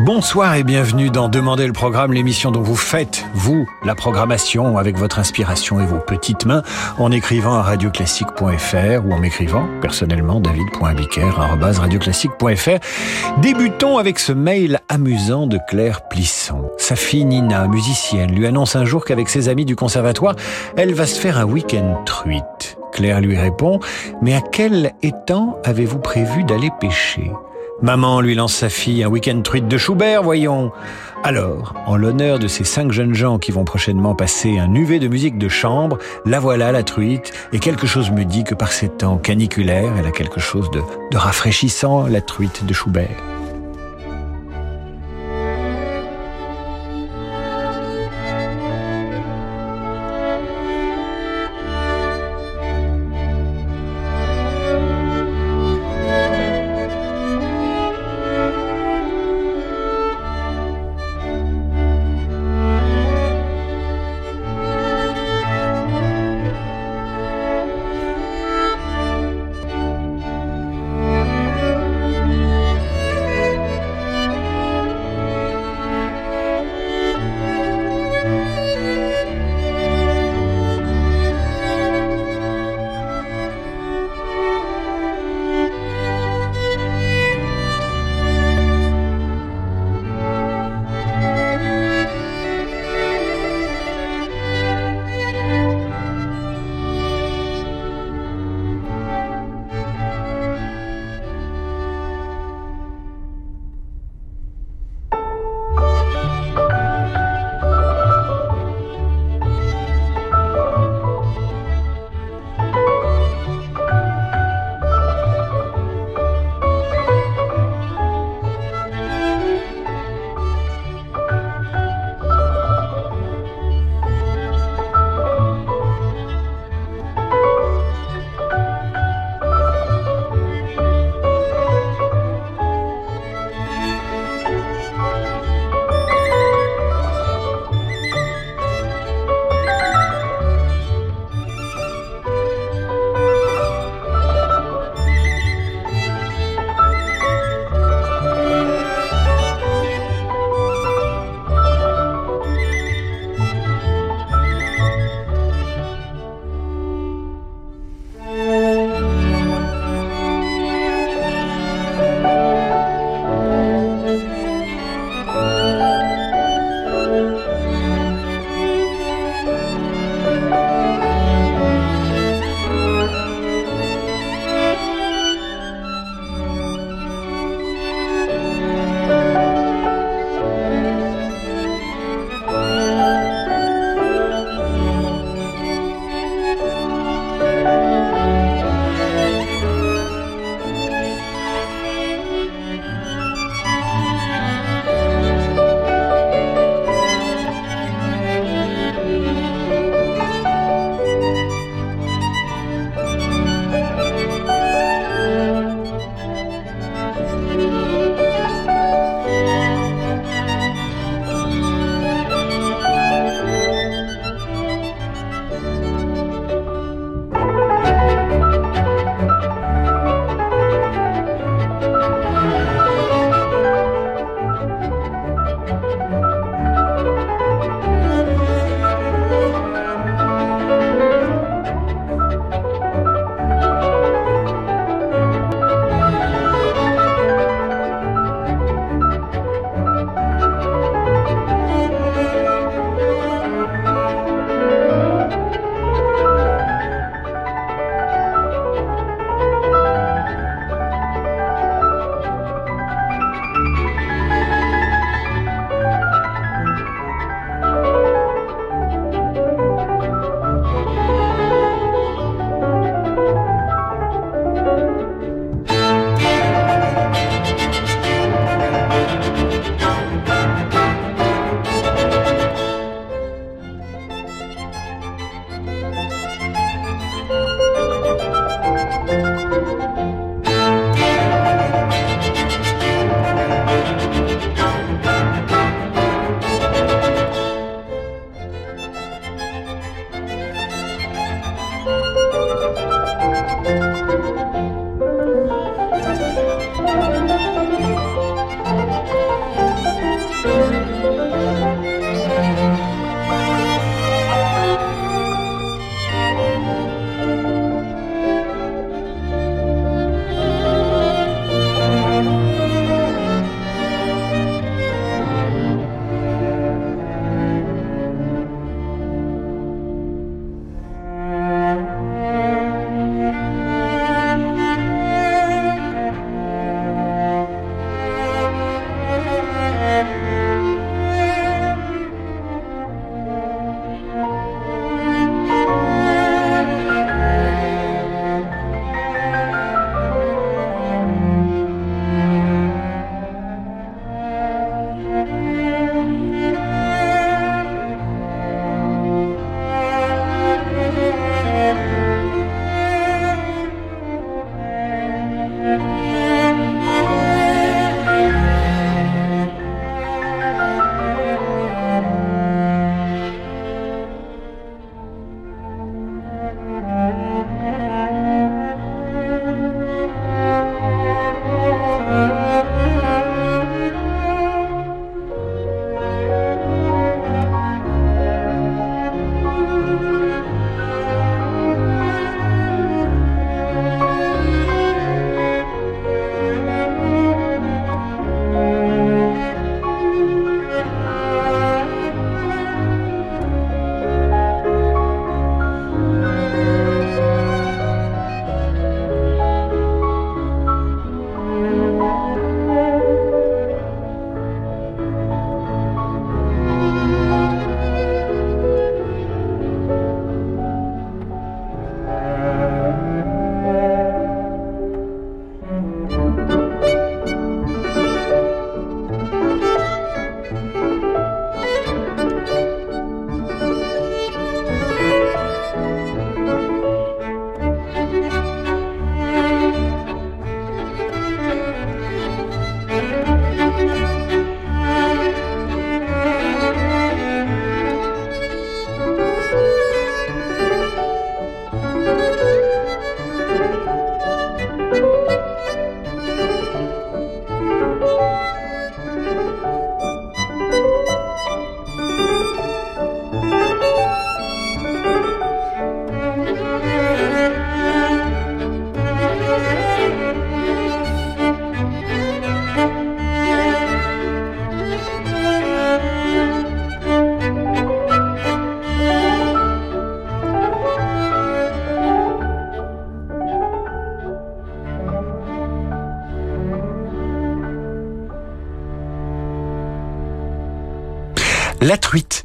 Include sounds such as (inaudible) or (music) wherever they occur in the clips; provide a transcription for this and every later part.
Bonsoir et bienvenue dans Demandez le programme, l'émission dont vous faites, vous, la programmation avec votre inspiration et vos petites mains en écrivant à radioclassique.fr ou en m'écrivant personnellement david.abiker.radioclassique.fr. Débutons avec ce mail amusant de Claire Plisson. Sa fille Nina, musicienne, lui annonce un jour qu'avec ses amis du conservatoire, elle va se faire un week-end truite. Claire lui répond, mais à quel étang avez-vous prévu d'aller pêcher? Maman lui lance sa fille un week-end truite de Schubert, voyons. Alors, en l'honneur de ces cinq jeunes gens qui vont prochainement passer un UV de musique de chambre, la voilà la truite, et quelque chose me dit que par ces temps caniculaires, elle a quelque chose de, de rafraîchissant, la truite de Schubert.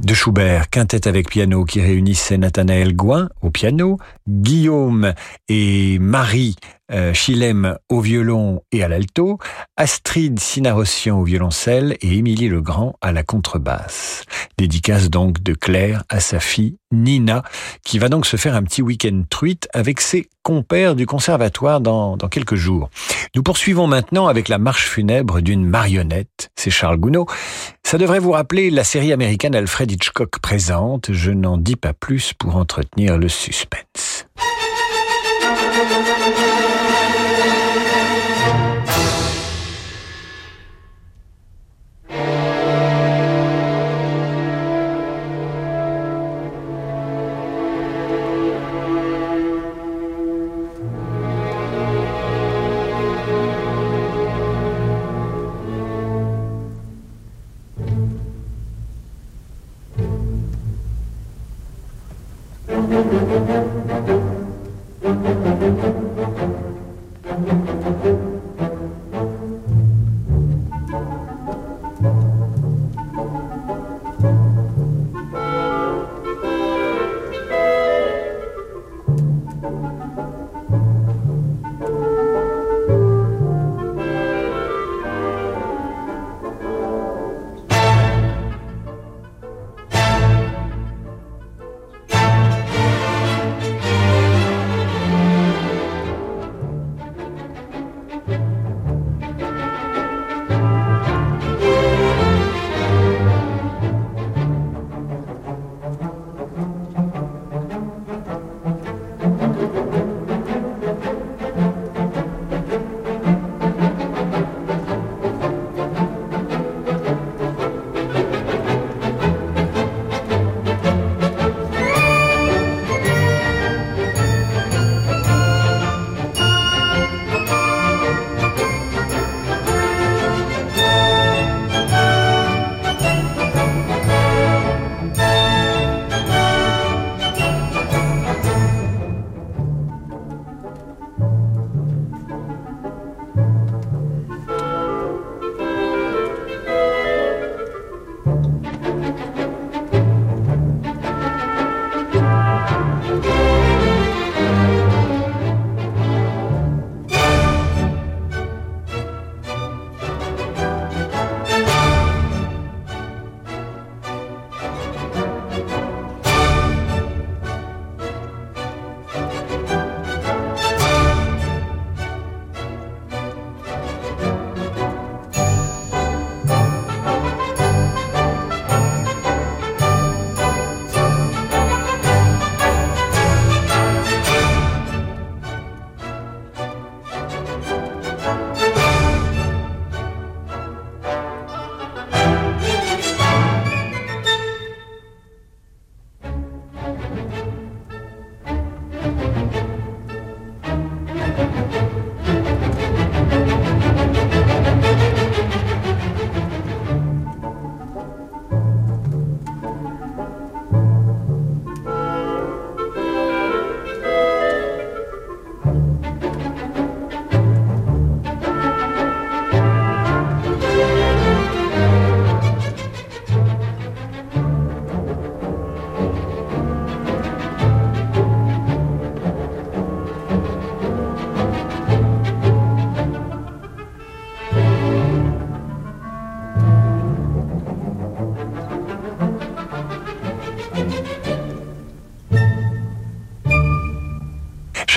De Schubert, quintette avec piano qui réunissait Nathanaël Gouin au piano, Guillaume et Marie Chilem au violon et à l'alto, Astrid Sinarossian au violoncelle et Émilie Legrand à la contrebasse. Dédicace donc de Claire à sa fille Nina, qui va donc se faire un petit week-end truite avec ses compères du conservatoire dans, dans quelques jours. Nous poursuivons maintenant avec la marche funèbre d'une marionnette. C'est Charles Gounod. Ça devrait vous rappeler la série américaine Alfred Hitchcock présente. Je n'en dis pas plus pour entretenir le suspense.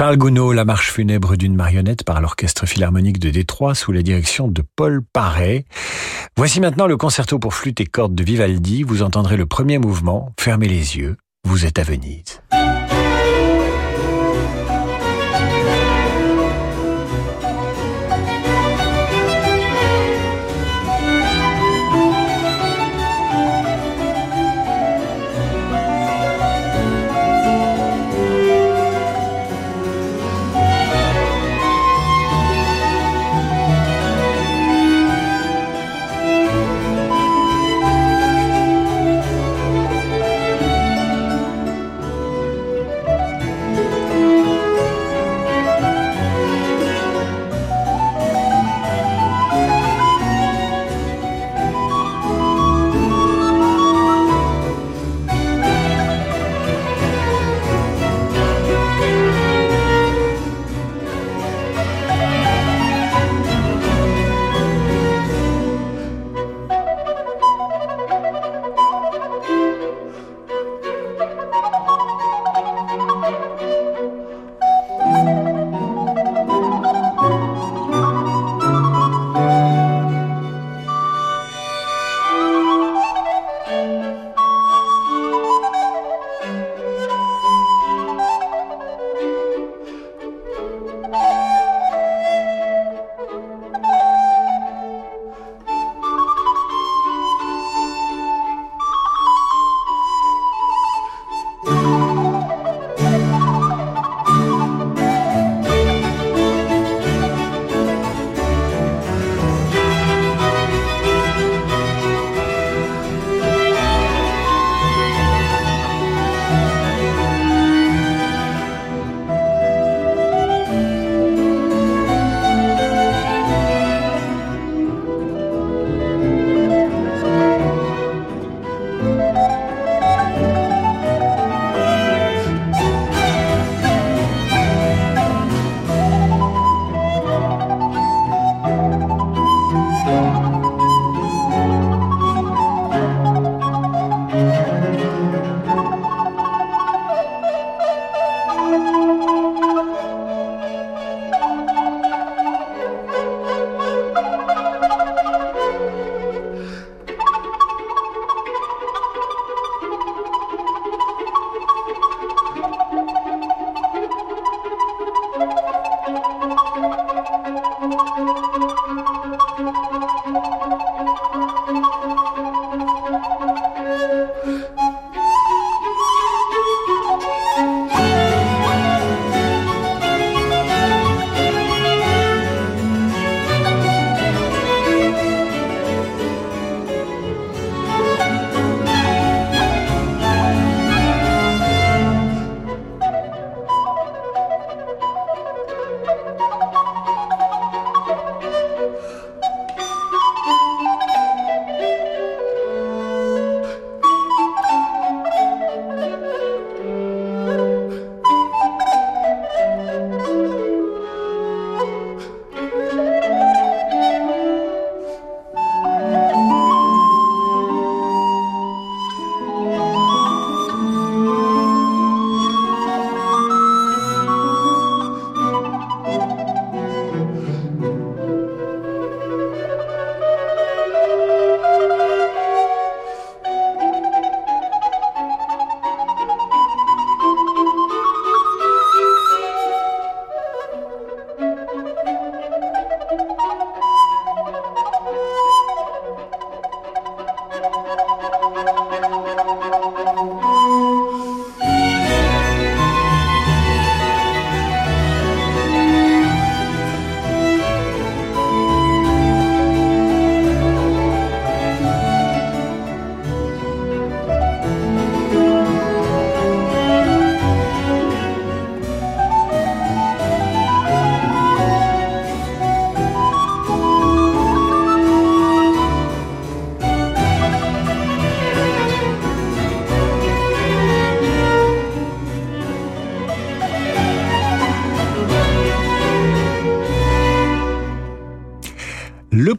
Charles Gounod, la marche funèbre d'une marionnette par l'Orchestre Philharmonique de Détroit sous la direction de Paul Paré. Voici maintenant le concerto pour flûte et cordes de Vivaldi. Vous entendrez le premier mouvement. Fermez les yeux. Vous êtes à Venise.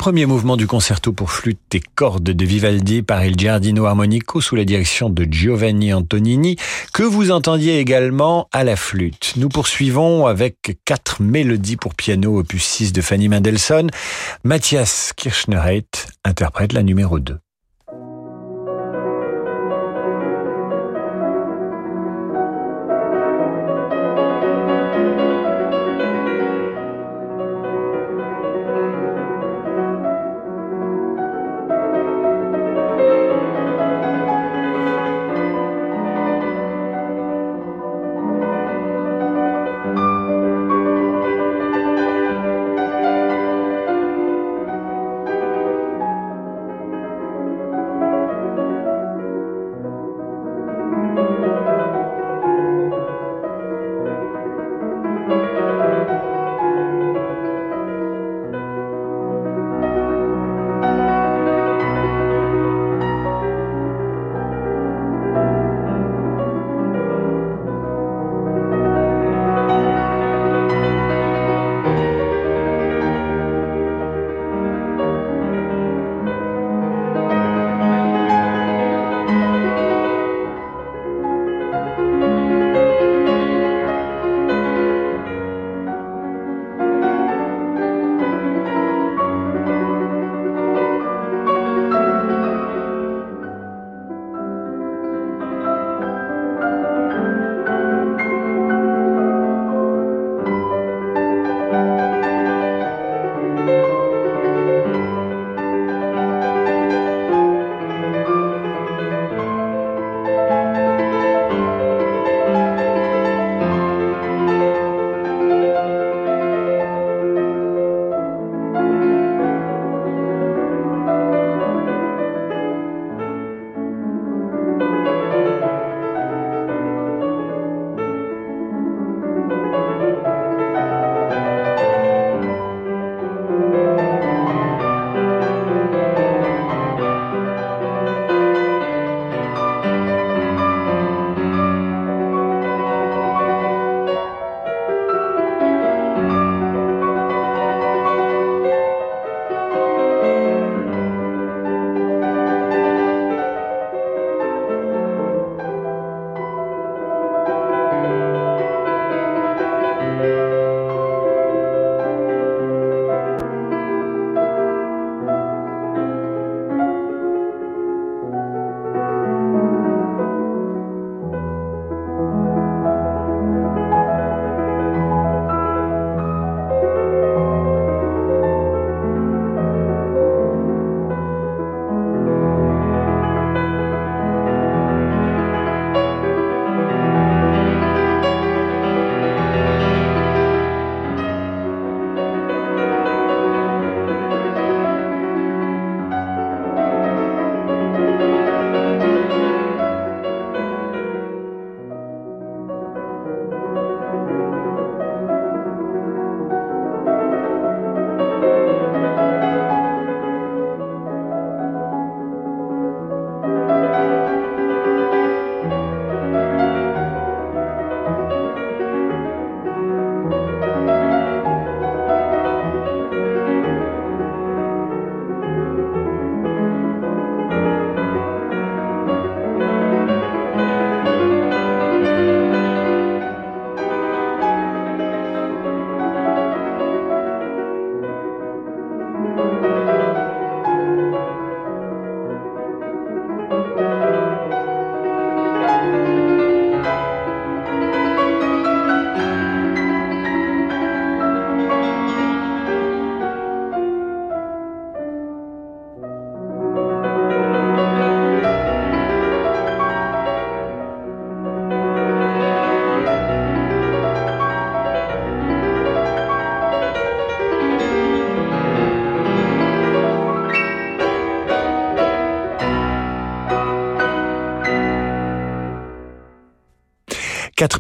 Premier mouvement du concerto pour flûte et cordes de Vivaldi par Il Giardino Armonico sous la direction de Giovanni Antonini, que vous entendiez également à la flûte. Nous poursuivons avec quatre mélodies pour piano opus 6 de Fanny Mendelssohn. Matthias Kirchnereit interprète la numéro 2.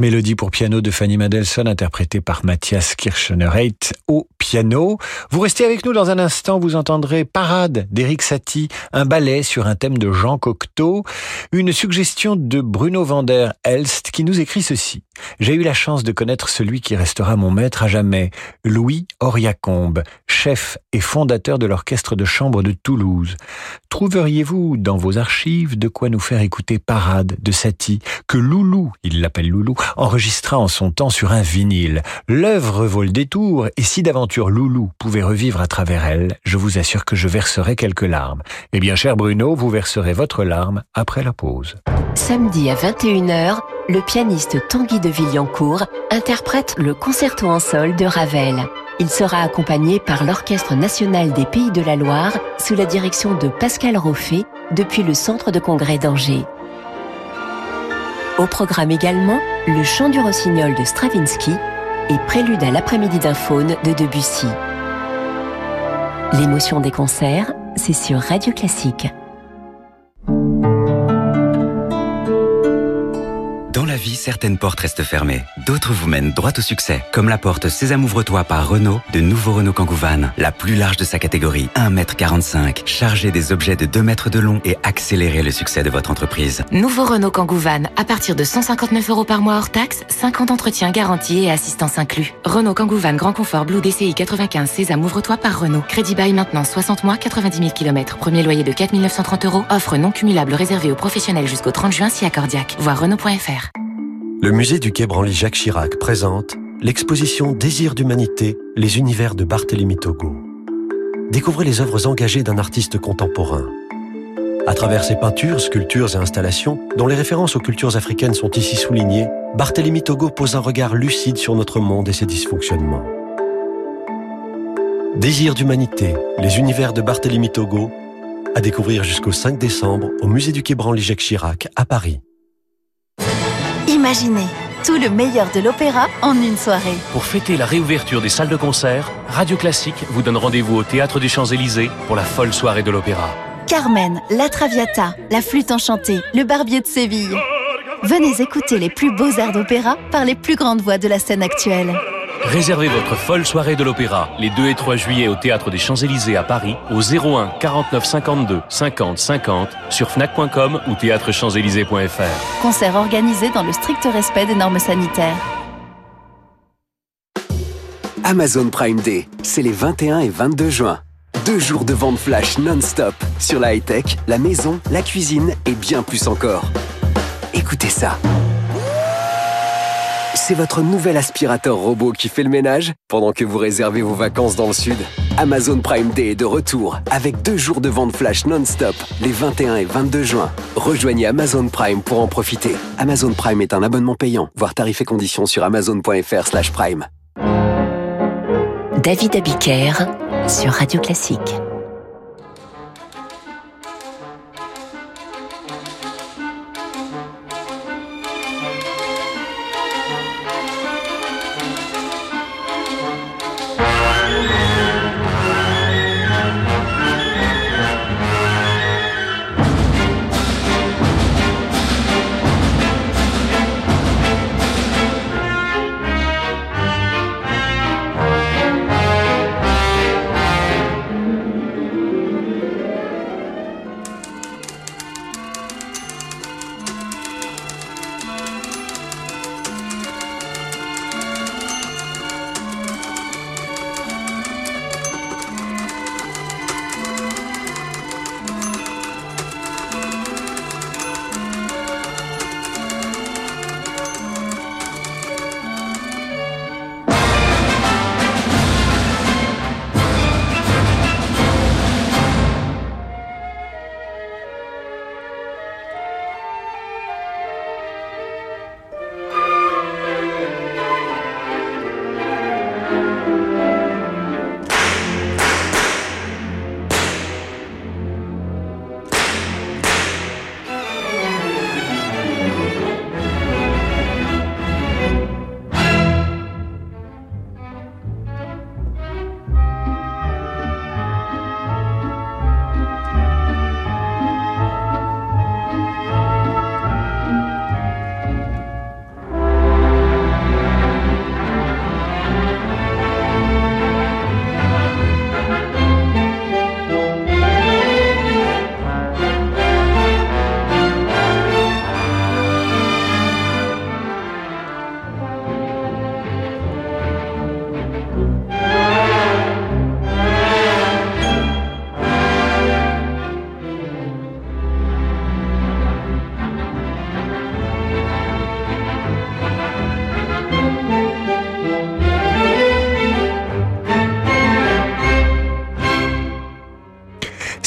Quatre mélodies pour piano de Fanny Mendelssohn interprétées par Matthias Kirchner-Reit au piano. Vous restez avec nous dans un instant, vous entendrez Parade d'Eric Satie, un ballet sur un thème de Jean Cocteau, une suggestion de Bruno van der Elst qui nous écrit ceci. J'ai eu la chance de connaître celui qui restera mon maître à jamais, Louis Oriacombe, chef et fondateur de l'orchestre de chambre de Toulouse. Trouveriez-vous dans vos archives de quoi nous faire écouter Parade de Satie, que Loulou, il l'appelle Loulou, enregistra en son temps sur un vinyle? L'œuvre vaut le détour, et si d'aventure Loulou pouvait revivre à travers elle, je vous assure que je verserai quelques larmes. Eh bien, cher Bruno, vous verserez votre larme après la pause. Samedi à 21h, le pianiste Tanguy de Villancourt interprète le concerto en sol de Ravel. Il sera accompagné par l'Orchestre national des Pays de la Loire sous la direction de Pascal Roffet depuis le Centre de congrès d'Angers. Au programme également, le chant du rossignol de Stravinsky et prélude à l'après-midi d'un faune de Debussy. L'émotion des concerts, c'est sur Radio Classique. Vie, certaines portes restent fermées. D'autres vous mènent droit au succès. Comme la porte Sésame ouvre-toi par Renault de nouveau Renault Kangoo Van. La plus large de sa catégorie, 1m45. Chargée des objets de 2 mètres de long et accélérer le succès de votre entreprise. Nouveau Renault Kangoo Van. À partir de 159 euros par mois hors taxe, 50 entretiens garantis et assistance inclus. Renault Kangoo Van Grand Confort Blue DCI 95 Sésame ouvre-toi par Renault. Crédit bail maintenant 60 mois, 90 000 km. Premier loyer de 4 930 euros. Offre non cumulable réservée aux professionnels jusqu'au 30 juin si accordiaque. Voir Renault.fr. Le musée du Quai Branly-Jacques Chirac présente l'exposition Désir d'humanité, les univers de Barthélemy Togo. Découvrez les œuvres engagées d'un artiste contemporain. À travers ses peintures, sculptures et installations, dont les références aux cultures africaines sont ici soulignées, Barthélemy Togo pose un regard lucide sur notre monde et ses dysfonctionnements. Désir d'humanité, les univers de Barthélemy Togo, à découvrir jusqu'au 5 décembre au musée du Quai Branly-Jacques Chirac à Paris. Imaginez tout le meilleur de l'opéra en une soirée. Pour fêter la réouverture des salles de concert, Radio Classique vous donne rendez-vous au Théâtre des Champs-Élysées pour la folle soirée de l'opéra. Carmen, La Traviata, La Flûte Enchantée, Le Barbier de Séville. Venez écouter les plus beaux airs d'opéra par les plus grandes voix de la scène actuelle. Réservez votre folle soirée de l'opéra les 2 et 3 juillet au Théâtre des Champs-Élysées à Paris au 01 49 52 50 50 sur fnac.com ou théâtrechamps-élysées.fr. Concert organisé dans le strict respect des normes sanitaires. Amazon Prime Day, c'est les 21 et 22 juin. Deux jours de vente flash non-stop sur la high-tech, la maison, la cuisine et bien plus encore. Écoutez ça c'est votre nouvel aspirateur robot qui fait le ménage pendant que vous réservez vos vacances dans le sud. Amazon Prime Day est de retour avec deux jours de vente flash non-stop les 21 et 22 juin. Rejoignez Amazon Prime pour en profiter. Amazon Prime est un abonnement payant. Voir tarifs et conditions sur amazon.fr/prime. David Abiker sur Radio Classique.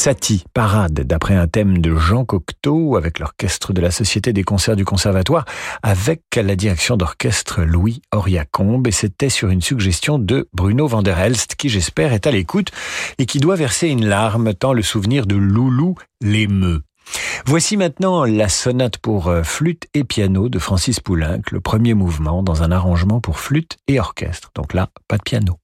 Satie, parade, d'après un thème de Jean Cocteau, avec l'orchestre de la Société des concerts du Conservatoire, avec la direction d'orchestre Louis Auriacombe, et c'était sur une suggestion de Bruno van der Helst, qui j'espère est à l'écoute, et qui doit verser une larme, tant le souvenir de Loulou l'émeut. Voici maintenant la sonate pour euh, flûte et piano de Francis Poulenc, le premier mouvement dans un arrangement pour flûte et orchestre. Donc là, pas de piano.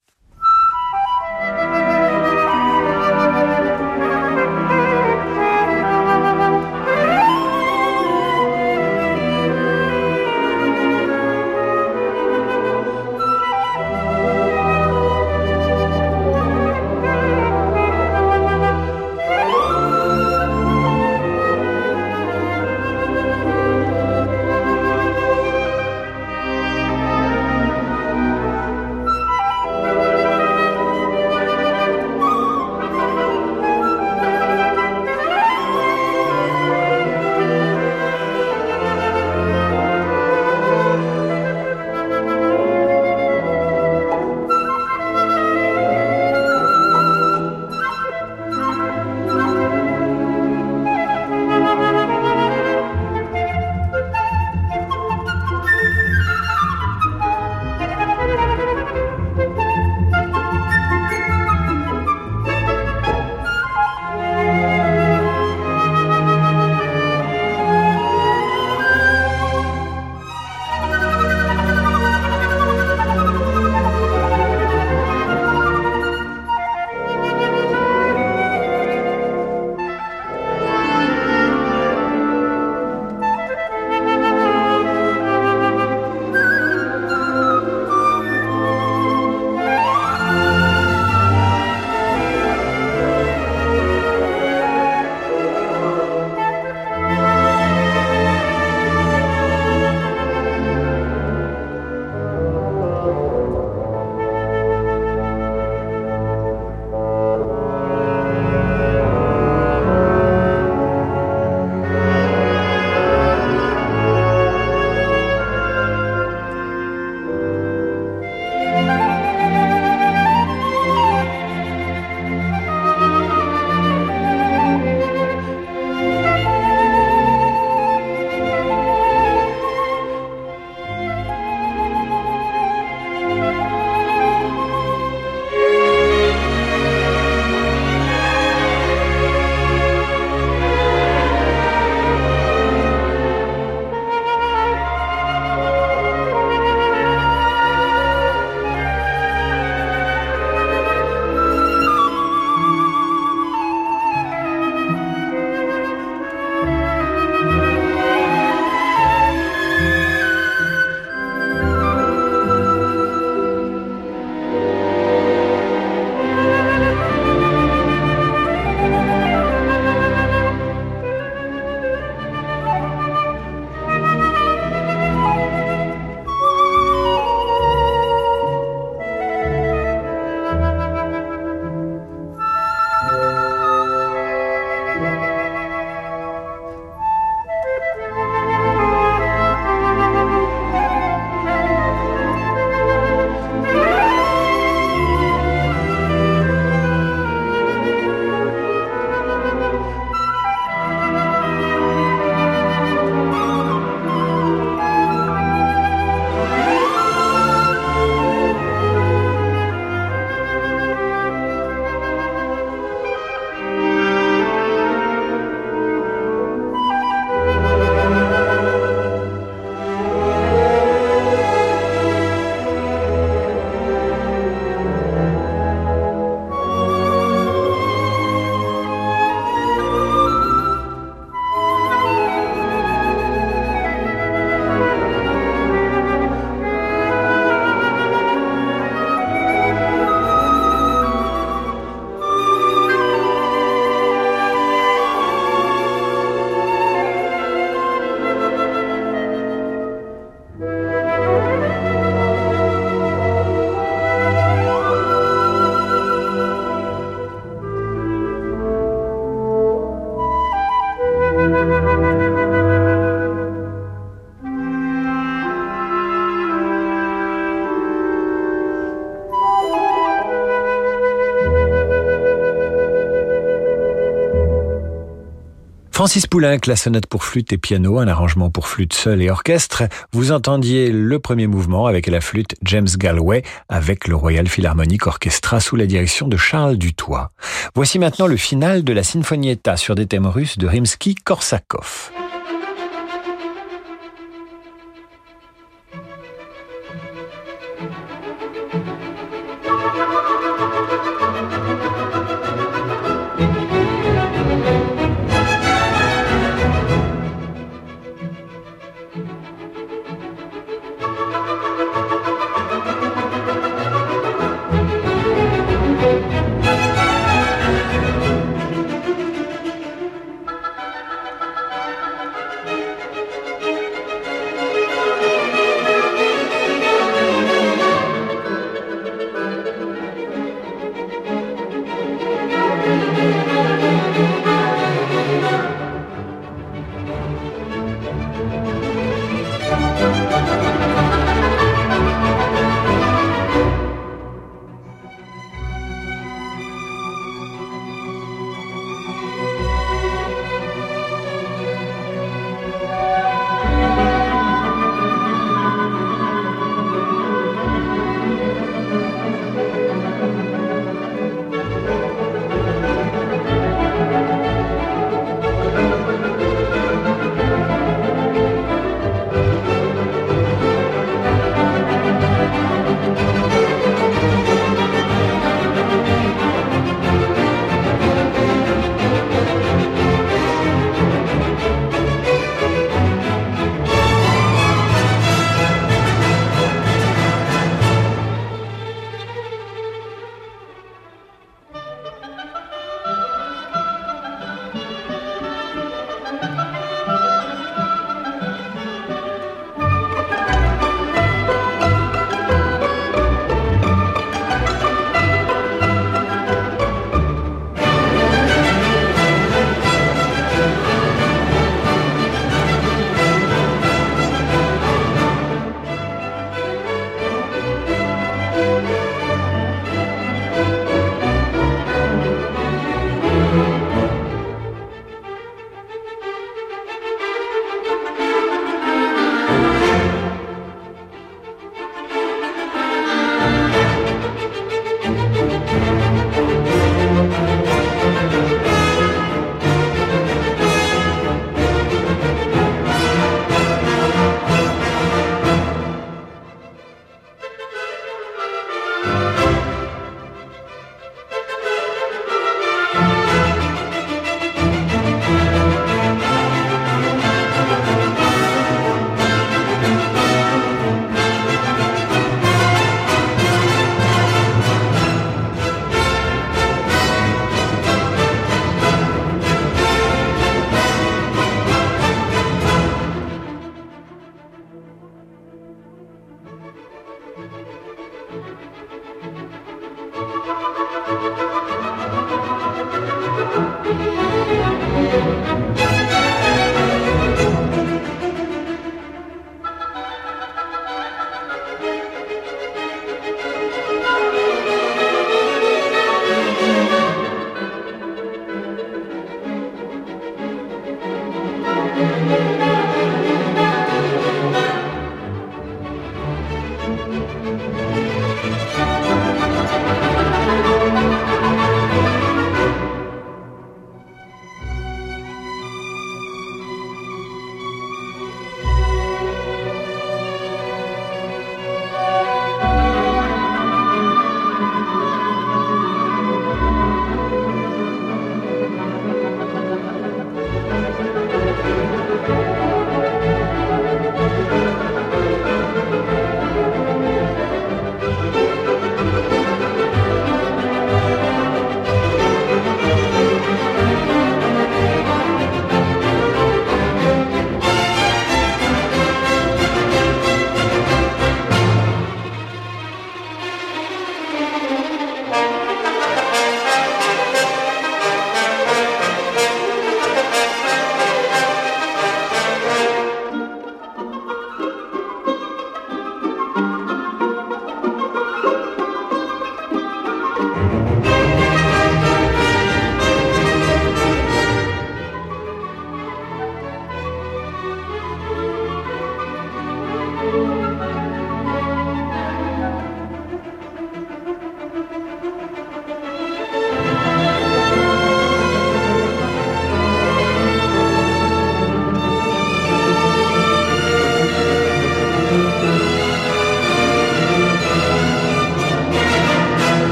Francis Poulenc, la sonate pour flûte et piano, un arrangement pour flûte seule et orchestre. Vous entendiez le premier mouvement avec la flûte James Galway avec le Royal Philharmonic Orchestra sous la direction de Charles Dutoit. Voici maintenant le final de la Sinfonietta sur des thèmes russes de Rimsky-Korsakov.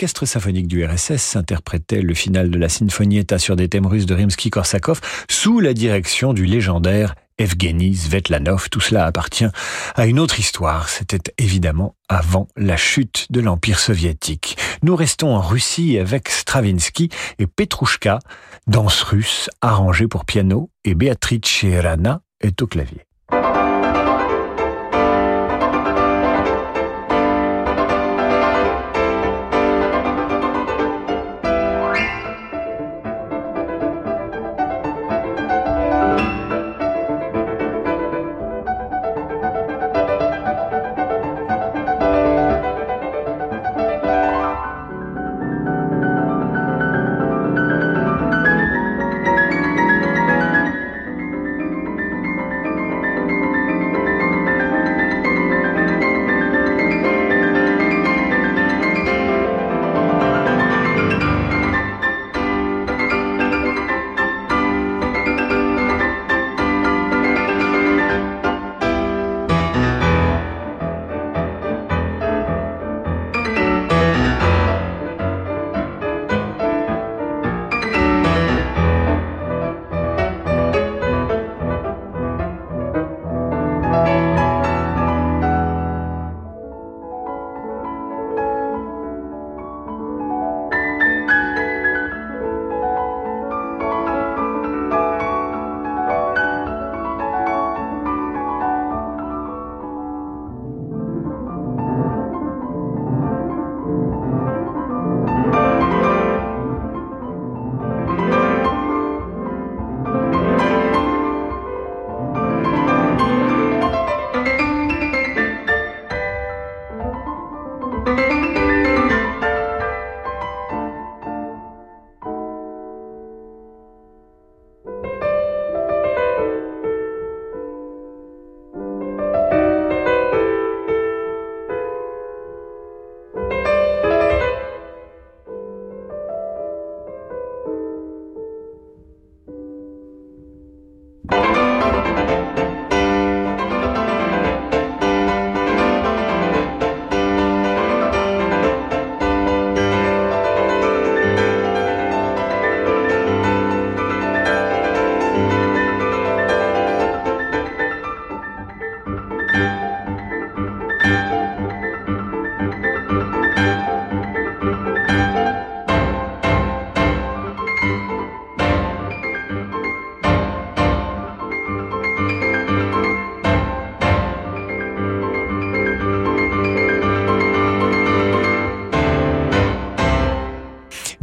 L'orchestre symphonique du RSS interprétait le final de la Sinfonietta sur des thèmes russes de Rimsky-Korsakov sous la direction du légendaire Evgeny Svetlanov. Tout cela appartient à une autre histoire. C'était évidemment avant la chute de l'Empire soviétique. Nous restons en Russie avec Stravinsky et Petrouchka, danse russe arrangée pour piano, et Beatrice Rana est au clavier.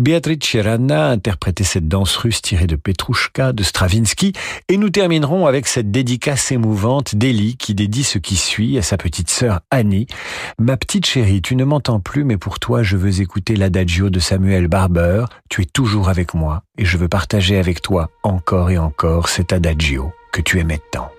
Beatrice Rana interprétait cette danse russe tirée de Petrouchka de Stravinsky et nous terminerons avec cette dédicace émouvante d'Elie qui dédie ce qui suit à sa petite sœur Annie. Ma petite chérie, tu ne m'entends plus mais pour toi je veux écouter l'adagio de Samuel Barber. Tu es toujours avec moi et je veux partager avec toi encore et encore cet adagio que tu aimais tant.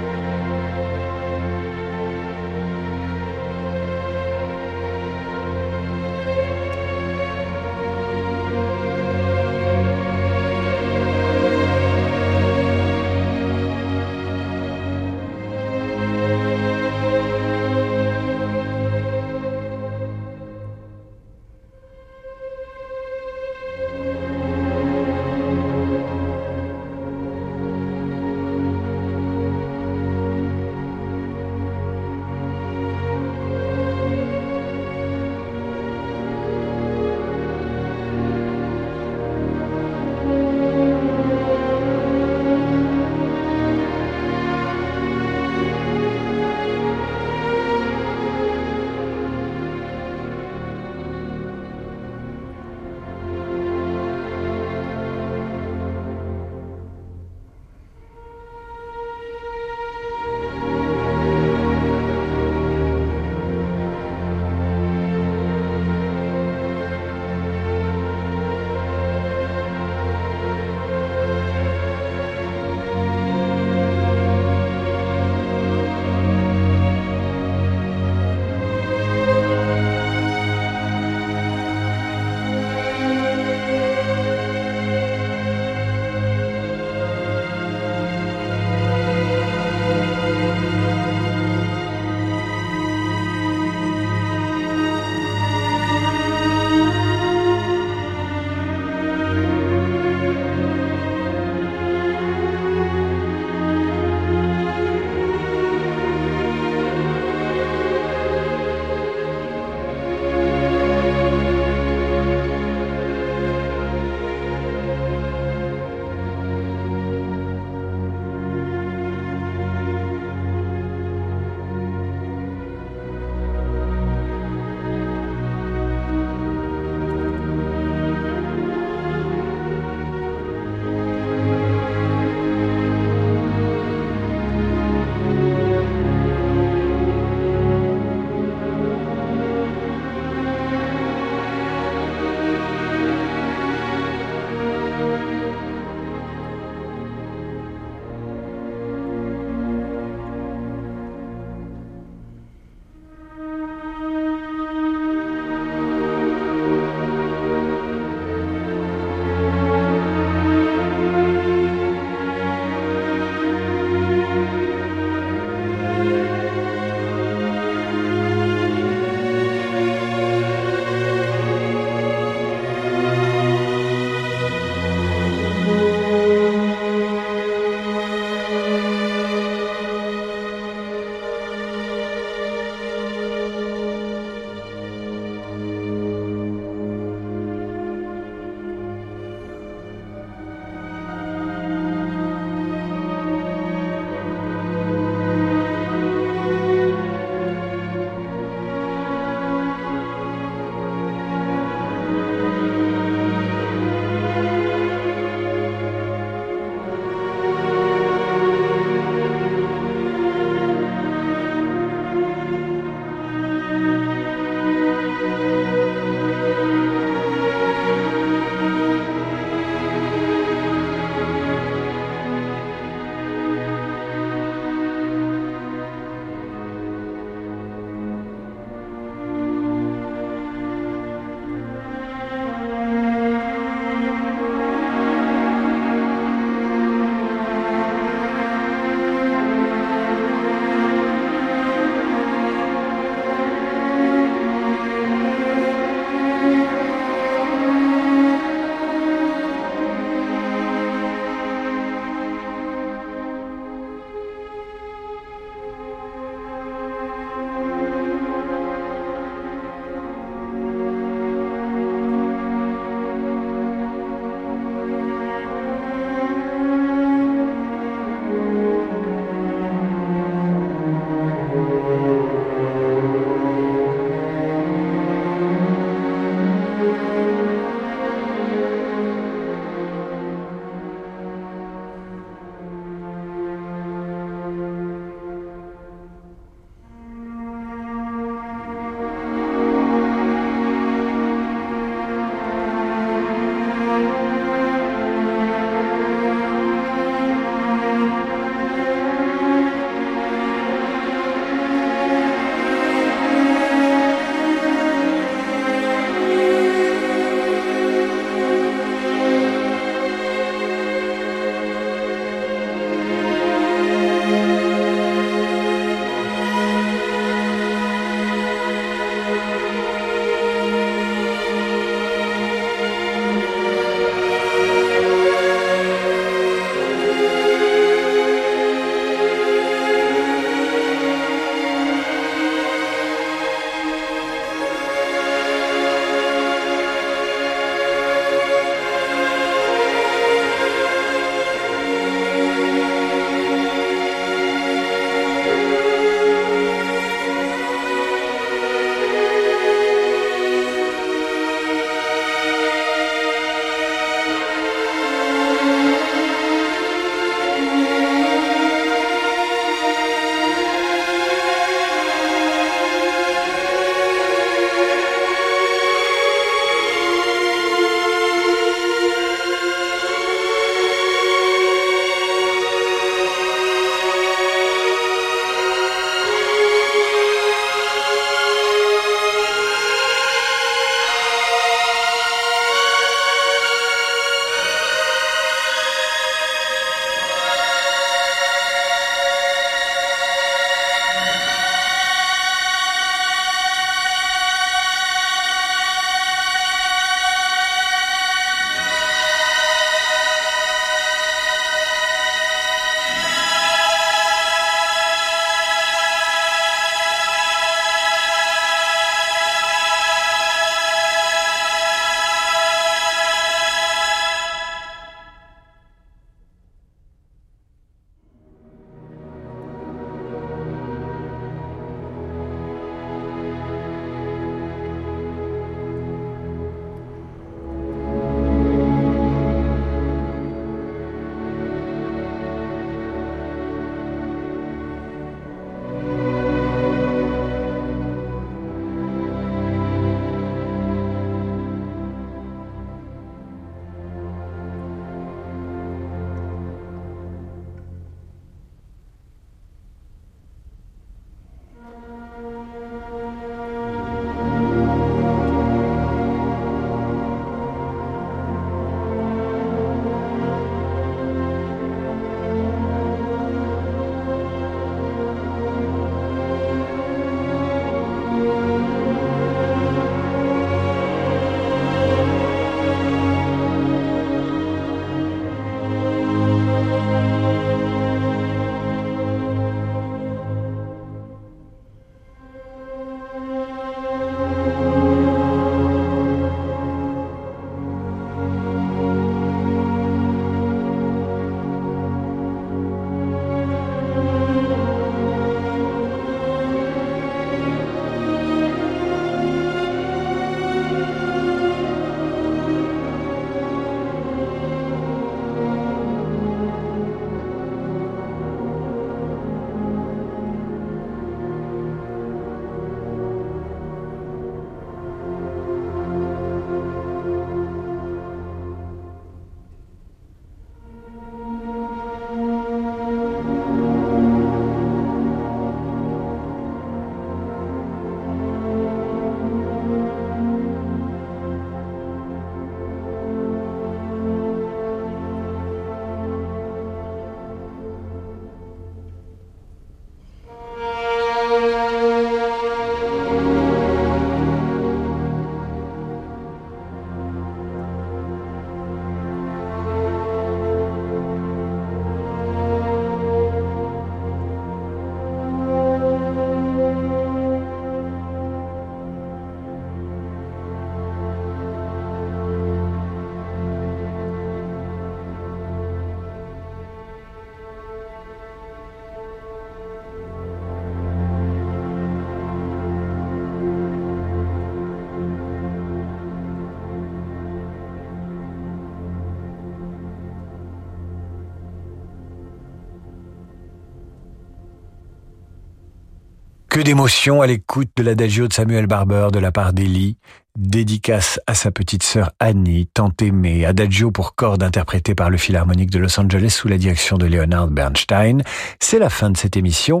Que d'émotions à l'écoute de l'adagio de Samuel Barber de la part d'Elie. Dédicace à sa petite sœur Annie, tant aimée, adagio pour cordes interprété par le Philharmonique de Los Angeles sous la direction de Leonard Bernstein. C'est la fin de cette émission.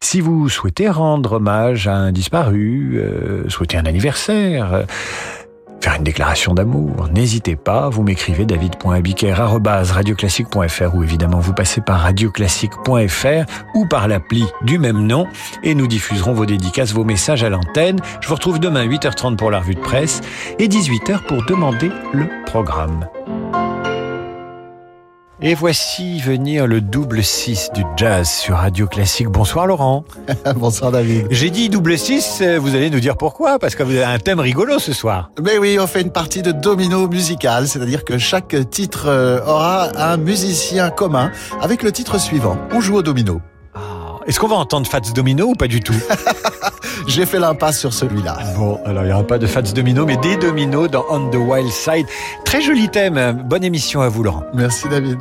Si vous souhaitez rendre hommage à un disparu, euh, souhaiter un anniversaire, euh, faire une déclaration d'amour, n'hésitez pas, vous m'écrivez david.abiker.radioclassique.fr ou évidemment vous passez par radioclassique.fr ou par l'appli du même nom et nous diffuserons vos dédicaces, vos messages à l'antenne. Je vous retrouve demain 8h30 pour la revue de presse et 18h pour demander le programme. Et voici venir le double 6 du jazz sur Radio Classique. Bonsoir Laurent. (laughs) Bonsoir David. J'ai dit double 6, vous allez nous dire pourquoi, parce que vous avez un thème rigolo ce soir. Mais oui, on fait une partie de domino musical, c'est-à-dire que chaque titre euh, aura un musicien commun avec le titre suivant. On joue au domino. Est-ce qu'on va entendre Fats Domino ou pas du tout (laughs) J'ai fait l'impasse sur celui-là. Bon, alors il n'y aura pas de Fats Domino, mais des dominos dans On the Wild Side. Très joli thème. Bonne émission à vous Laurent. Merci David.